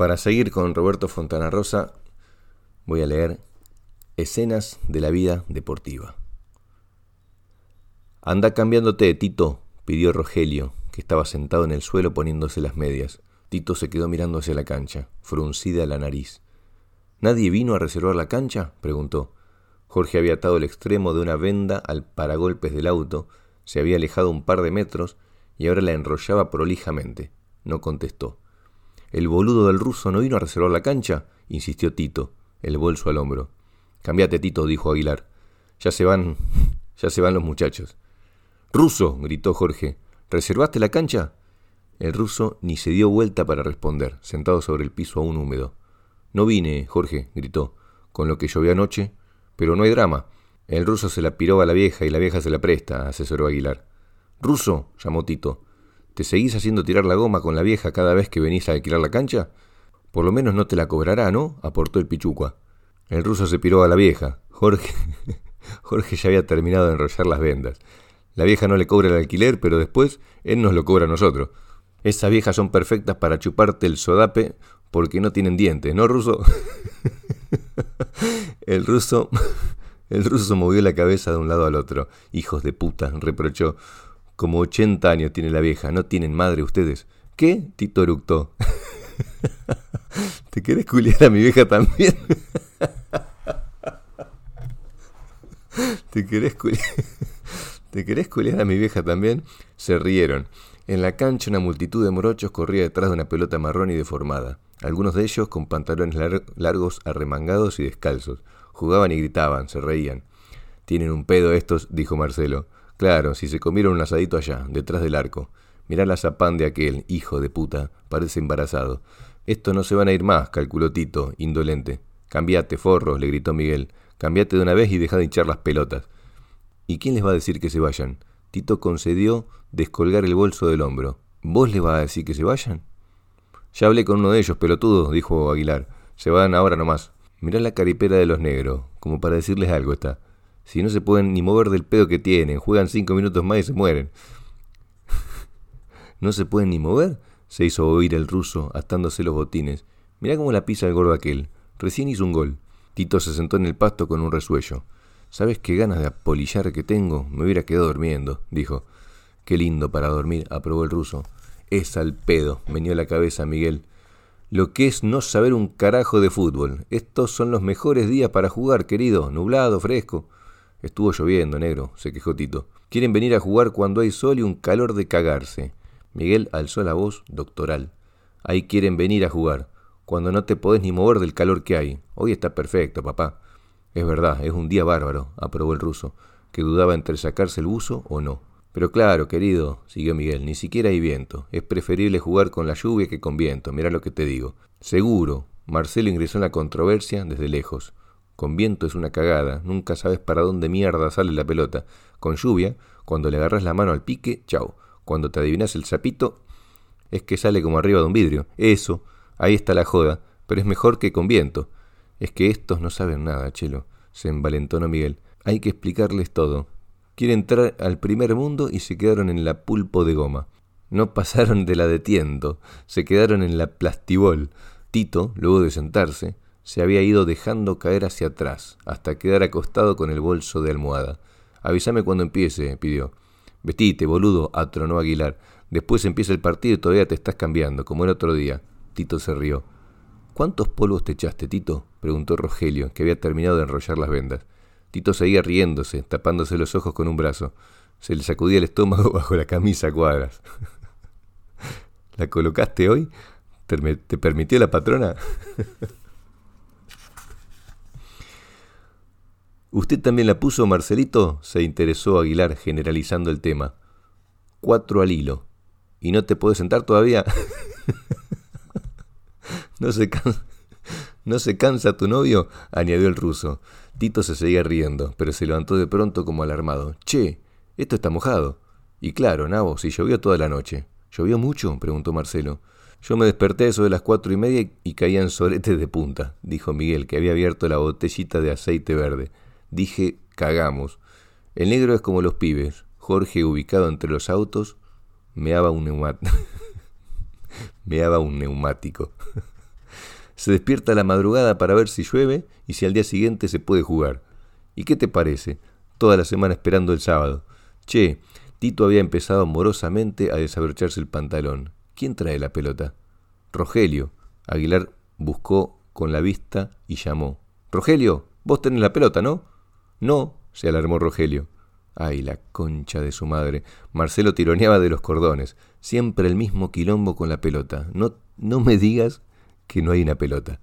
Para seguir con Roberto Fontana Rosa, voy a leer Escenas de la vida deportiva. Anda cambiándote, Tito, pidió Rogelio, que estaba sentado en el suelo poniéndose las medias. Tito se quedó mirando hacia la cancha, fruncida la nariz. ¿Nadie vino a reservar la cancha? preguntó. Jorge había atado el extremo de una venda al paragolpes del auto, se había alejado un par de metros y ahora la enrollaba prolijamente. No contestó. ¿El boludo del ruso no vino a reservar la cancha? insistió Tito, el bolso al hombro. Cambiate, Tito, dijo Aguilar. Ya se van. ya se van los muchachos. Ruso, gritó Jorge. ¿Reservaste la cancha? El ruso ni se dio vuelta para responder, sentado sobre el piso aún húmedo. No vine, Jorge, gritó, con lo que llovió anoche, pero no hay drama. El ruso se la piró a la vieja y la vieja se la presta, asesoró Aguilar. Ruso, llamó Tito, ¿te seguís haciendo tirar la goma con la vieja cada vez que venís a alquilar la cancha? Por lo menos no te la cobrará, ¿no? aportó el pichucua. El ruso se piró a la vieja. Jorge. Jorge ya había terminado de enrollar las vendas. La vieja no le cobra el alquiler, pero después él nos lo cobra a nosotros. Esas viejas son perfectas para chuparte el sodape porque no tienen dientes, ¿no, ruso? el ruso. El ruso movió la cabeza de un lado al otro. Hijos de puta, reprochó. Como ochenta años tiene la vieja, ¿no tienen madre ustedes? ¿Qué? Tito eructó. ¿Te querés culiar a mi vieja también? ¿Te querés culiar a mi vieja también? Se rieron. En la cancha una multitud de morochos corría detrás de una pelota marrón y deformada. Algunos de ellos con pantalones largos arremangados y descalzos. Jugaban y gritaban, se reían. Tienen un pedo estos, dijo Marcelo. Claro, si se comieron un asadito allá, detrás del arco. Mirá la zapán de aquel, hijo de puta, parece embarazado. Esto no se van a ir más, calculó Tito, indolente. Cambiate, forros, le gritó Miguel. Cambiate de una vez y deja de hinchar las pelotas. ¿Y quién les va a decir que se vayan? Tito concedió descolgar el bolso del hombro. ¿Vos les vas a decir que se vayan? Ya hablé con uno de ellos, pelotudo, dijo Aguilar. Se van ahora nomás. Mirá la caripera de los negros, como para decirles algo está. Si no se pueden ni mover del pedo que tienen, juegan cinco minutos más y se mueren. ¿No se pueden ni mover? se hizo oír el ruso, atándose los botines. Mirá cómo la pisa el gordo aquel. Recién hizo un gol. Tito se sentó en el pasto con un resuello. ¿Sabes qué ganas de apolillar que tengo? Me hubiera quedado durmiendo, dijo. Qué lindo para dormir, aprobó el ruso. Es al pedo, meñó la cabeza Miguel. Lo que es no saber un carajo de fútbol. Estos son los mejores días para jugar, querido. Nublado, fresco. Estuvo lloviendo, negro, se quejó Tito. Quieren venir a jugar cuando hay sol y un calor de cagarse. Miguel alzó la voz doctoral. Ahí quieren venir a jugar, cuando no te podés ni mover del calor que hay. Hoy está perfecto, papá. Es verdad, es un día bárbaro, aprobó el ruso, que dudaba entre sacarse el buzo o no. Pero claro, querido, siguió Miguel, ni siquiera hay viento. Es preferible jugar con la lluvia que con viento, mira lo que te digo. Seguro, Marcelo ingresó en la controversia desde lejos. Con viento es una cagada, nunca sabes para dónde mierda sale la pelota. Con lluvia, cuando le agarras la mano al pique, chau. Cuando te adivinas el sapito, es que sale como arriba de un vidrio. Eso, ahí está la joda, pero es mejor que con viento. Es que estos no saben nada, Chelo, se envalentonó Miguel. Hay que explicarles todo. Quieren entrar al primer mundo y se quedaron en la pulpo de goma. No pasaron de la de tiento, se quedaron en la plastibol. Tito, luego de sentarse, se había ido dejando caer hacia atrás, hasta quedar acostado con el bolso de almohada. Avísame cuando empiece, pidió. Vestite, boludo, atronó Aguilar. Después empieza el partido y todavía te estás cambiando, como el otro día. Tito se rió. ¿Cuántos polvos te echaste, Tito? preguntó Rogelio, que había terminado de enrollar las vendas. Tito seguía riéndose, tapándose los ojos con un brazo. Se le sacudía el estómago bajo la camisa a cuadras. ¿La colocaste hoy? ¿Te permitió la patrona? ¿Usted también la puso, Marcelito? se interesó Aguilar, generalizando el tema. Cuatro al hilo. ¿Y no te puedes sentar todavía? no, se ¿No se cansa tu novio? añadió el ruso. Tito se seguía riendo, pero se levantó de pronto como alarmado. Che, esto está mojado. Y claro, Nabo, si llovió toda la noche. ¿Llovió mucho? preguntó Marcelo. Yo me desperté eso de las cuatro y media y caían soretes de punta, dijo Miguel, que había abierto la botellita de aceite verde. Dije, cagamos. El negro es como los pibes. Jorge, ubicado entre los autos, meaba un neumático. meaba un neumático. se despierta la madrugada para ver si llueve y si al día siguiente se puede jugar. ¿Y qué te parece? Toda la semana esperando el sábado. Che, Tito había empezado amorosamente a desabrocharse el pantalón. ¿Quién trae la pelota? Rogelio. Aguilar buscó con la vista y llamó. Rogelio, vos tenés la pelota, ¿no? No, se alarmó Rogelio. Ay, la concha de su madre. Marcelo tironeaba de los cordones. Siempre el mismo quilombo con la pelota. No, no me digas que no hay una pelota.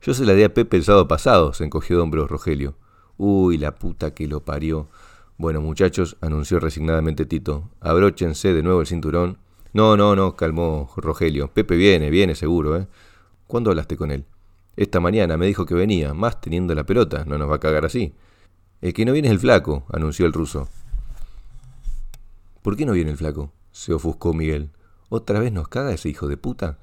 Yo se la di a Pepe el sábado pasado, se encogió de hombros Rogelio. Uy, la puta que lo parió. Bueno, muchachos, anunció resignadamente Tito, abróchense de nuevo el cinturón. No, no, no, calmó Rogelio. Pepe viene, viene seguro, ¿eh? ¿Cuándo hablaste con él? Esta mañana me dijo que venía, más teniendo la pelota, no nos va a cagar así. Que no viene el flaco, anunció el ruso. ¿Por qué no viene el flaco? se ofuscó Miguel. ¿Otra vez nos caga ese hijo de puta?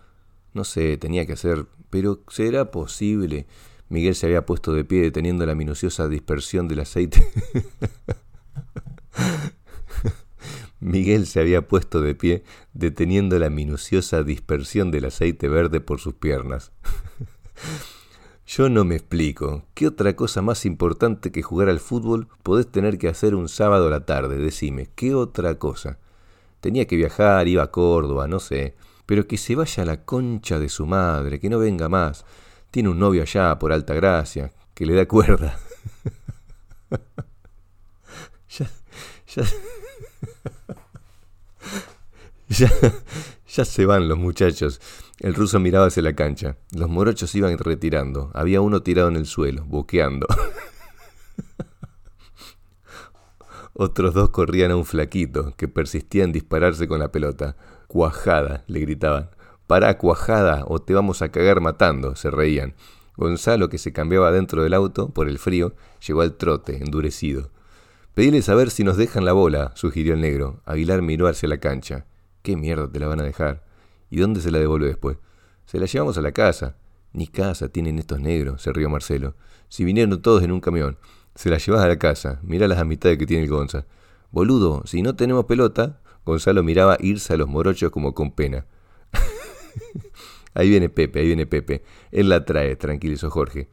No sé, tenía que hacer. Pero ¿será posible? Miguel se había puesto de pie deteniendo la minuciosa dispersión del aceite. Miguel se había puesto de pie deteniendo la minuciosa dispersión del aceite verde por sus piernas. Yo no me explico. ¿Qué otra cosa más importante que jugar al fútbol podés tener que hacer un sábado a la tarde? Decime, ¿qué otra cosa? Tenía que viajar, iba a Córdoba, no sé. Pero que se vaya a la concha de su madre, que no venga más. Tiene un novio allá por alta gracia, que le da cuerda. ya, ya, ya, ya se van los muchachos. El ruso miraba hacia la cancha. Los morochos iban retirando. Había uno tirado en el suelo, boqueando. Otros dos corrían a un flaquito, que persistía en dispararse con la pelota. Cuajada, le gritaban. Pará, cuajada, o te vamos a cagar matando, se reían. Gonzalo, que se cambiaba dentro del auto, por el frío, llegó al trote, endurecido. Pedile saber si nos dejan la bola, sugirió el negro. Aguilar miró hacia la cancha. ¿Qué mierda te la van a dejar? ¿Y dónde se la devuelve después? Se la llevamos a la casa. Ni casa tienen estos negros, se rió Marcelo. Si vinieron todos en un camión. Se la llevas a la casa. Mira las amistades que tiene el Gonza. Boludo, si no tenemos pelota. Gonzalo miraba irse a los morochos como con pena. ahí viene Pepe, ahí viene Pepe. Él la trae, tranquilizó Jorge.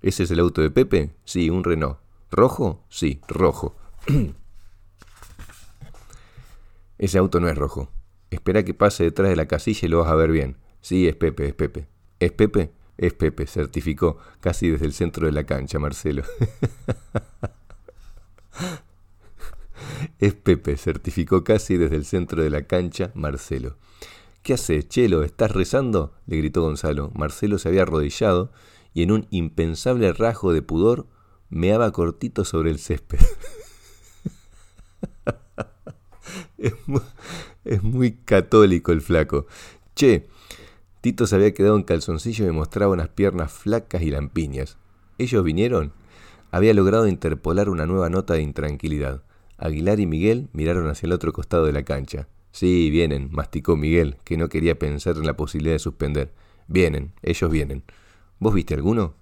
¿Ese es el auto de Pepe? Sí, un Renault. ¿Rojo? Sí, rojo. Ese auto no es rojo. Espera que pase detrás de la casilla y lo vas a ver bien. Sí, es Pepe, es Pepe. ¿Es Pepe? Es Pepe, certificó casi desde el centro de la cancha, Marcelo. es Pepe, certificó casi desde el centro de la cancha, Marcelo. ¿Qué haces, Chelo? ¿Estás rezando? le gritó Gonzalo. Marcelo se había arrodillado y en un impensable rasgo de pudor meaba cortito sobre el césped. es, muy, es muy católico el flaco. Che, Tito se había quedado en calzoncillo y mostraba unas piernas flacas y lampiñas. ¿Ellos vinieron? Había logrado interpolar una nueva nota de intranquilidad. Aguilar y Miguel miraron hacia el otro costado de la cancha. Sí, vienen, masticó Miguel, que no quería pensar en la posibilidad de suspender. Vienen, ellos vienen. ¿Vos viste alguno?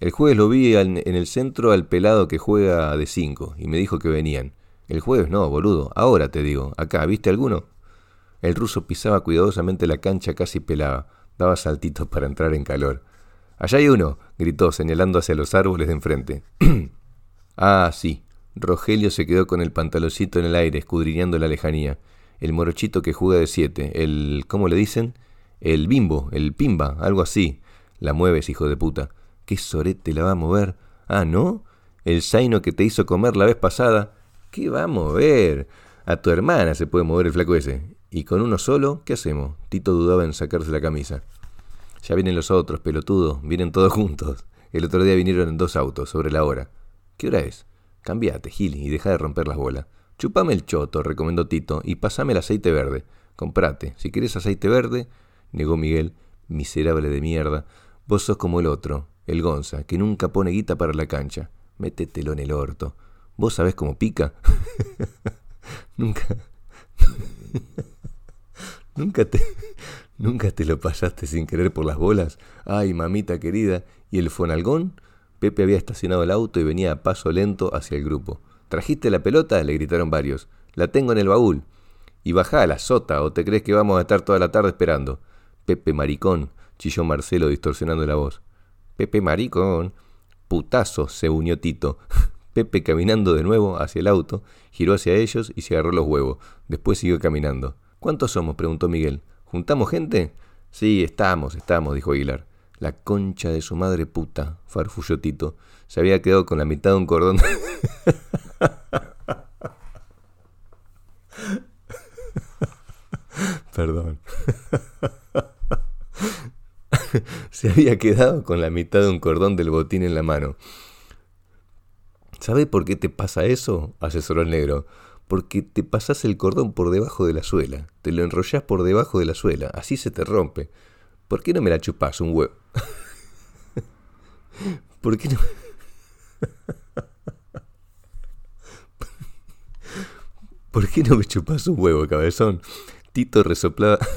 El jueves lo vi en el centro al pelado que juega de cinco, y me dijo que venían. El jueves no, boludo. Ahora te digo. Acá, ¿viste alguno? El ruso pisaba cuidadosamente la cancha casi pelaba. Daba saltitos para entrar en calor. Allá hay uno, gritó, señalando hacia los árboles de enfrente. ah, sí. Rogelio se quedó con el pantaloncito en el aire, escudriñando la lejanía. El morochito que juega de siete. El. ¿cómo le dicen? El bimbo, el pimba, algo así. La mueves, hijo de puta. ¿Qué sorete la va a mover? Ah, ¿no? El zaino que te hizo comer la vez pasada. ¿Qué va a mover? A tu hermana se puede mover el flaco ese. ¿Y con uno solo? ¿Qué hacemos? Tito dudaba en sacarse la camisa. Ya vienen los otros, pelotudo. Vienen todos juntos. El otro día vinieron en dos autos, sobre la hora. ¿Qué hora es? Cambiate, Gil, y deja de romper las bolas. Chupame el choto, recomendó Tito, y pasame el aceite verde. Comprate. Si quieres aceite verde, negó Miguel, miserable de mierda, vos sos como el otro, el Gonza, que nunca pone guita para la cancha. Métetelo en el orto. ¿Vos sabés cómo pica? nunca. ¿Nunca te, ¿Nunca te lo pasaste sin querer por las bolas? Ay, mamita querida. ¿Y el fonalgón? Pepe había estacionado el auto y venía a paso lento hacia el grupo. ¿Trajiste la pelota? le gritaron varios. La tengo en el baúl. Y bajá a la sota, o te crees que vamos a estar toda la tarde esperando. Pepe maricón, chilló Marcelo distorsionando la voz. Pepe maricón. Putazo, se unió Tito. Pepe caminando de nuevo hacia el auto, giró hacia ellos y se agarró los huevos. Después siguió caminando. ¿Cuántos somos? preguntó Miguel. ¿Juntamos gente? Sí, estamos, estamos, dijo Aguilar. La concha de su madre puta, farfulló Tito. Se había quedado con la mitad de un cordón. Perdón. Se había quedado con la mitad de un cordón del botín en la mano. ¿Sabe por qué te pasa eso? asesoró el negro. Porque te pasas el cordón por debajo de la suela. Te lo enrollás por debajo de la suela. Así se te rompe. ¿Por qué no me la chupas un huevo? ¿Por qué no? ¿Por qué no me chupas un huevo, cabezón? Tito resoplaba.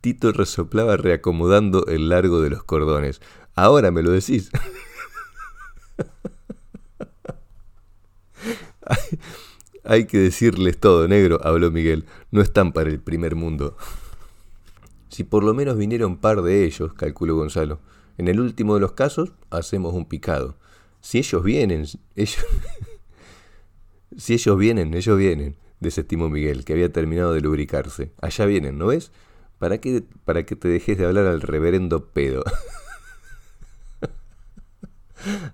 Tito resoplaba reacomodando el largo de los cordones. Ahora me lo decís. Hay que decirles todo, negro, habló Miguel. No están para el primer mundo. Si por lo menos viniera un par de ellos, calculó Gonzalo. En el último de los casos, hacemos un picado. Si ellos vienen, ellos... si ellos vienen, ellos vienen desestimó Miguel, que había terminado de lubricarse. Allá vienen, ¿no ves? ¿Para qué, para que te dejes de hablar al reverendo pedo?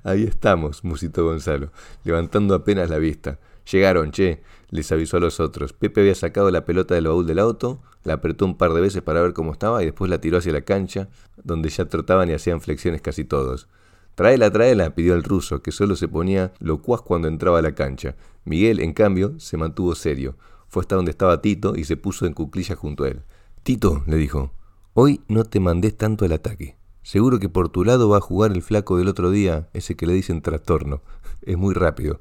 Ahí estamos, musitó Gonzalo, levantando apenas la vista. Llegaron, che, les avisó a los otros. Pepe había sacado la pelota del baúl del auto, la apretó un par de veces para ver cómo estaba y después la tiró hacia la cancha, donde ya trotaban y hacían flexiones casi todos. Traela, traela, pidió el ruso, que solo se ponía locuaz cuando entraba a la cancha. Miguel, en cambio, se mantuvo serio. Fue hasta donde estaba Tito y se puso en cuclillas junto a él. Tito, le dijo, hoy no te mandés tanto al ataque. Seguro que por tu lado va a jugar el flaco del otro día, ese que le dicen trastorno. Es muy rápido.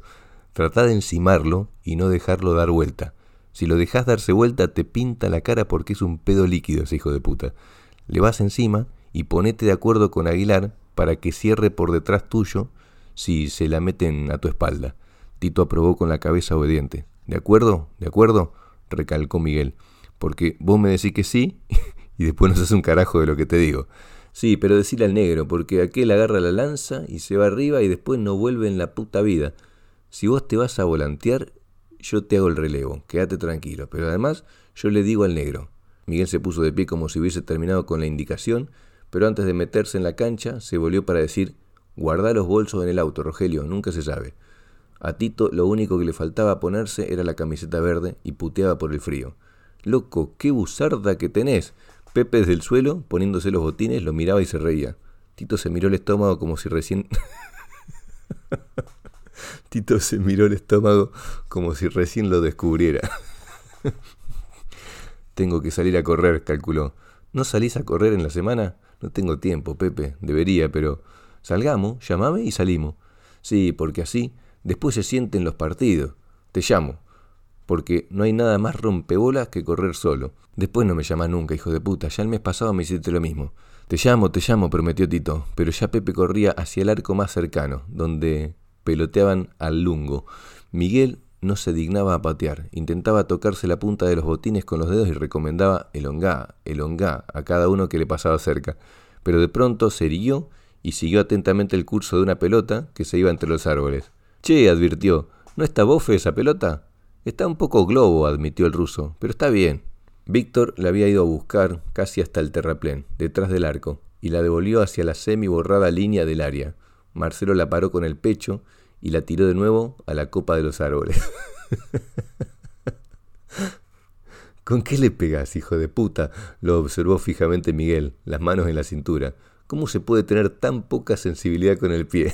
Trata de encimarlo y no dejarlo dar vuelta. Si lo dejas darse vuelta, te pinta la cara porque es un pedo líquido ese hijo de puta. Le vas encima y ponete de acuerdo con Aguilar para que cierre por detrás tuyo si se la meten a tu espalda. Tito aprobó con la cabeza obediente. ¿De acuerdo? ¿De acuerdo? recalcó Miguel. Porque vos me decís que sí y después no haces un carajo de lo que te digo. Sí, pero decile al negro, porque aquel agarra la lanza y se va arriba y después no vuelve en la puta vida. Si vos te vas a volantear, yo te hago el relevo, quédate tranquilo. Pero además, yo le digo al negro. Miguel se puso de pie como si hubiese terminado con la indicación pero antes de meterse en la cancha se volvió para decir, guarda los bolsos en el auto, Rogelio, nunca se sabe. A Tito lo único que le faltaba ponerse era la camiseta verde y puteaba por el frío. Loco, qué buzarda que tenés. Pepe desde el suelo, poniéndose los botines, lo miraba y se reía. Tito se miró el estómago como si recién... Tito se miró el estómago como si recién lo descubriera. Tengo que salir a correr, calculó. ¿No salís a correr en la semana? No tengo tiempo, Pepe, debería, pero salgamos, llamame y salimos. Sí, porque así después se sienten los partidos. Te llamo, porque no hay nada más rompebolas que correr solo. Después no me llamas nunca, hijo de puta, ya el mes pasado me hiciste lo mismo. Te llamo, te llamo, prometió Tito, pero ya Pepe corría hacia el arco más cercano, donde peloteaban al lungo. Miguel no se dignaba a patear, intentaba tocarse la punta de los botines con los dedos y recomendaba el ongá, el ongá a cada uno que le pasaba cerca, pero de pronto se irguió y siguió atentamente el curso de una pelota que se iba entre los árboles. Che, advirtió, ¿no está bofe esa pelota? Está un poco globo, admitió el ruso, pero está bien. Víctor la había ido a buscar casi hasta el terraplén, detrás del arco, y la devolvió hacia la semi borrada línea del área. Marcelo la paró con el pecho y la tiró de nuevo a la copa de los árboles. ¿Con qué le pegas, hijo de puta? lo observó fijamente Miguel, las manos en la cintura. ¿Cómo se puede tener tan poca sensibilidad con el pie?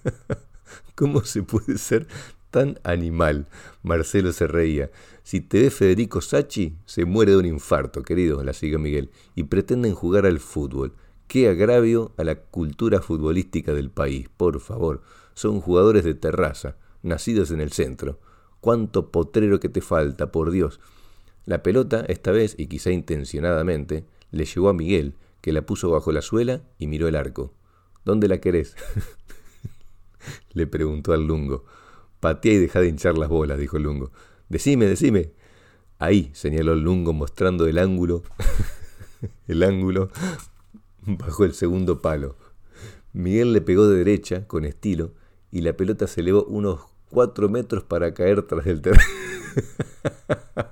¿Cómo se puede ser tan animal? Marcelo se reía. Si te ve Federico Sachi, se muere de un infarto, querido, la siguió Miguel, y pretenden jugar al fútbol. Qué agravio a la cultura futbolística del país, por favor son jugadores de terraza, nacidos en el centro. Cuánto potrero que te falta, por Dios. La pelota, esta vez, y quizá intencionadamente, le llegó a Miguel, que la puso bajo la suela y miró el arco. ¿Dónde la querés? le preguntó al lungo. Patea y deja de hinchar las bolas, dijo lungo. Decime, decime. Ahí, señaló lungo mostrando el ángulo, el ángulo bajo el segundo palo. Miguel le pegó de derecha, con estilo, y la pelota se elevó unos cuatro metros para caer tras el terreno.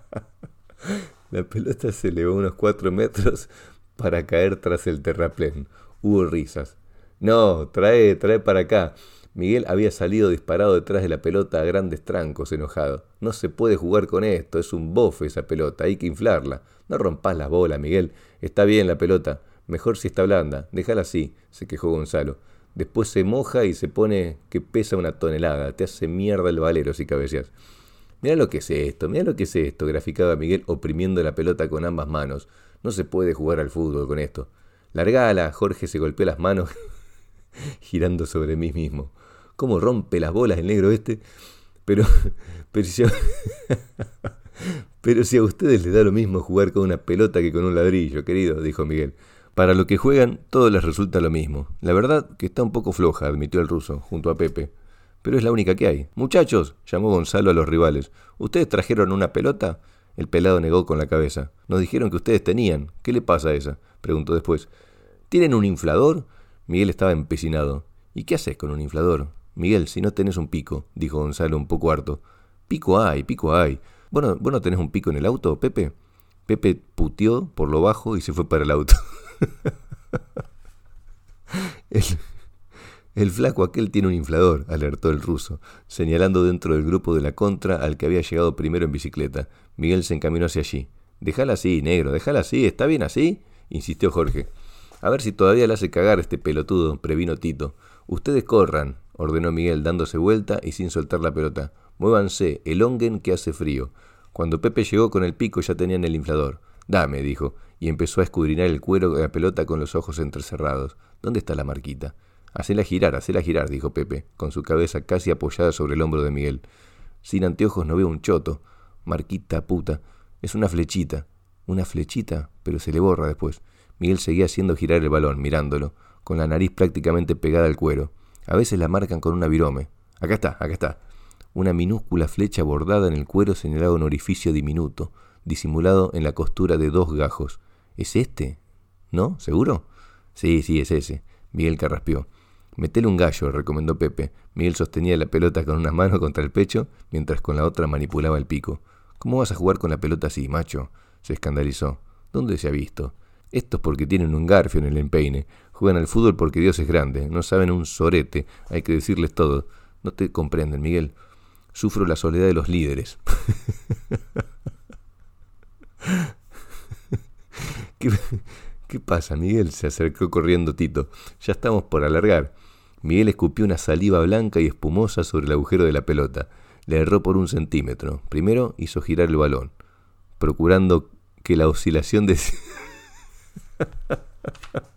la pelota se elevó unos cuatro metros para caer tras el terraplén. Hubo risas. No, trae, trae para acá. Miguel había salido disparado detrás de la pelota a grandes trancos, enojado. No se puede jugar con esto, es un bofe esa pelota, hay que inflarla. No rompas la bola, Miguel. Está bien la pelota. Mejor si está blanda. Déjala así, se quejó Gonzalo. Después se moja y se pone que pesa una tonelada. Te hace mierda el valero si cabeceas. Mira lo que es esto, mira lo que es esto, graficaba Miguel oprimiendo la pelota con ambas manos. No se puede jugar al fútbol con esto. Largala, Jorge se golpeó las manos girando sobre mí mismo cómo rompe las bolas el negro este. Pero, pero, si a, si a ustedes les da lo mismo jugar con una pelota que con un ladrillo, querido, dijo Miguel. Para lo que juegan, todo les resulta lo mismo. La verdad que está un poco floja, admitió el ruso, junto a Pepe. Pero es la única que hay. Muchachos, llamó Gonzalo a los rivales. ¿Ustedes trajeron una pelota? El pelado negó con la cabeza. Nos dijeron que ustedes tenían. ¿Qué le pasa a esa? preguntó después. ¿Tienen un inflador? Miguel estaba empecinado. ¿Y qué haces con un inflador? Miguel, si no tenés un pico, dijo Gonzalo un poco harto. Pico hay, pico hay. Bueno, ¿vos no tenés un pico en el auto, Pepe? Pepe puteó por lo bajo y se fue para el auto. el, flaco aquel tiene un inflador, alertó el ruso, señalando dentro del grupo de la contra al que había llegado primero en bicicleta. Miguel se encaminó hacia allí. Déjala así, negro, déjala así, ¿está bien así? insistió Jorge. A ver si todavía le hace cagar este pelotudo, previno Tito. Ustedes corran, ordenó Miguel dándose vuelta y sin soltar la pelota. Muévanse, elonguen que hace frío. Cuando Pepe llegó con el pico ya tenían el inflador. Dame, dijo, y empezó a escudriñar el cuero de la pelota con los ojos entrecerrados. ¿Dónde está la marquita? Hacela girar, hacela girar, dijo Pepe, con su cabeza casi apoyada sobre el hombro de Miguel. Sin anteojos no veo un choto. Marquita puta. Es una flechita. Una flechita, pero se le borra después. Miguel seguía haciendo girar el balón, mirándolo, con la nariz prácticamente pegada al cuero. A veces la marcan con una virome. Acá está, acá está. Una minúscula flecha bordada en el cuero señalaba un orificio diminuto, disimulado en la costura de dos gajos. ¿Es este? ¿No? ¿Seguro? Sí, sí, es ese. Miguel carraspeó. Metele un gallo, recomendó Pepe. Miguel sostenía la pelota con una mano contra el pecho, mientras con la otra manipulaba el pico. ¿Cómo vas a jugar con la pelota así, macho? se escandalizó. ¿Dónde se ha visto? Esto es porque tienen un garfio en el empeine. Juegan al fútbol porque Dios es grande. No saben un sorete. Hay que decirles todo. No te comprenden, Miguel. Sufro la soledad de los líderes. ¿Qué, ¿Qué pasa, Miguel? Se acercó corriendo Tito. Ya estamos por alargar. Miguel escupió una saliva blanca y espumosa sobre el agujero de la pelota. Le erró por un centímetro. Primero hizo girar el balón, procurando que la oscilación de...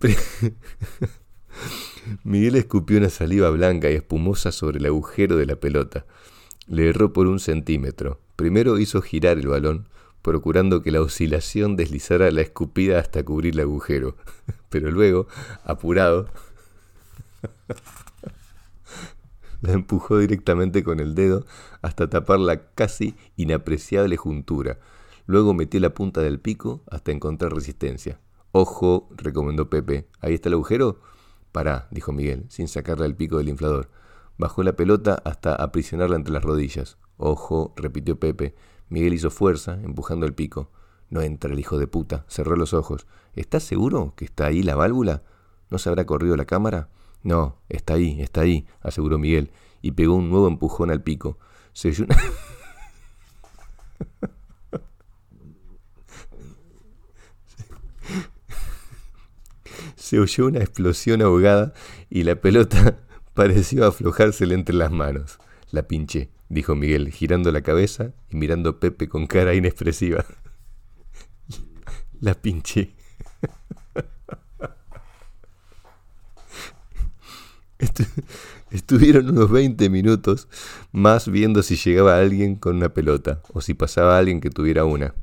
Miguel escupió una saliva blanca y espumosa sobre el agujero de la pelota. Le erró por un centímetro. Primero hizo girar el balón, procurando que la oscilación deslizara la escupida hasta cubrir el agujero. Pero luego, apurado, la empujó directamente con el dedo hasta tapar la casi inapreciable juntura. Luego metió la punta del pico hasta encontrar resistencia. Ojo, recomendó Pepe. ¿Ahí está el agujero? Pará, dijo Miguel, sin sacarle el pico del inflador. Bajó la pelota hasta aprisionarla entre las rodillas. Ojo, repitió Pepe. Miguel hizo fuerza, empujando el pico. No entra el hijo de puta. Cerró los ojos. ¿Estás seguro que está ahí la válvula? ¿No se habrá corrido la cámara? No, está ahí, está ahí, aseguró Miguel, y pegó un nuevo empujón al pico. Se oyó una... Se oyó una explosión ahogada y la pelota pareció aflojársele entre las manos. La pinché, dijo Miguel, girando la cabeza y mirando a Pepe con cara inexpresiva. La pinché. Estuvieron unos 20 minutos más viendo si llegaba alguien con una pelota o si pasaba alguien que tuviera una.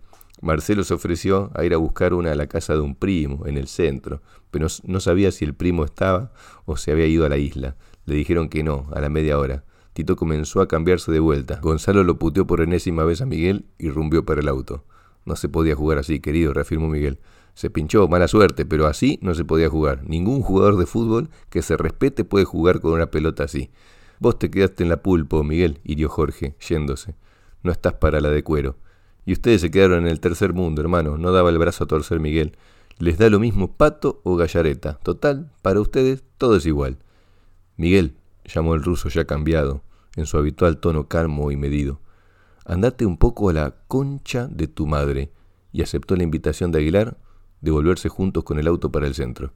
Marcelo se ofreció a ir a buscar una a la casa de un primo en el centro, pero no sabía si el primo estaba o se había ido a la isla. Le dijeron que no, a la media hora. Tito comenzó a cambiarse de vuelta. Gonzalo lo puteó por enésima vez a Miguel y rumbió para el auto. No se podía jugar así, querido, reafirmó Miguel. Se pinchó, mala suerte, pero así no se podía jugar. Ningún jugador de fútbol que se respete puede jugar con una pelota así. Vos te quedaste en la pulpo, Miguel, hirió Jorge, yéndose. No estás para la de cuero. Y ustedes se quedaron en el tercer mundo, hermano. No daba el brazo a torcer Miguel. Les da lo mismo pato o gallareta. Total, para ustedes todo es igual. Miguel, llamó el ruso ya cambiado, en su habitual tono calmo y medido, andate un poco a la concha de tu madre, y aceptó la invitación de Aguilar de volverse juntos con el auto para el centro.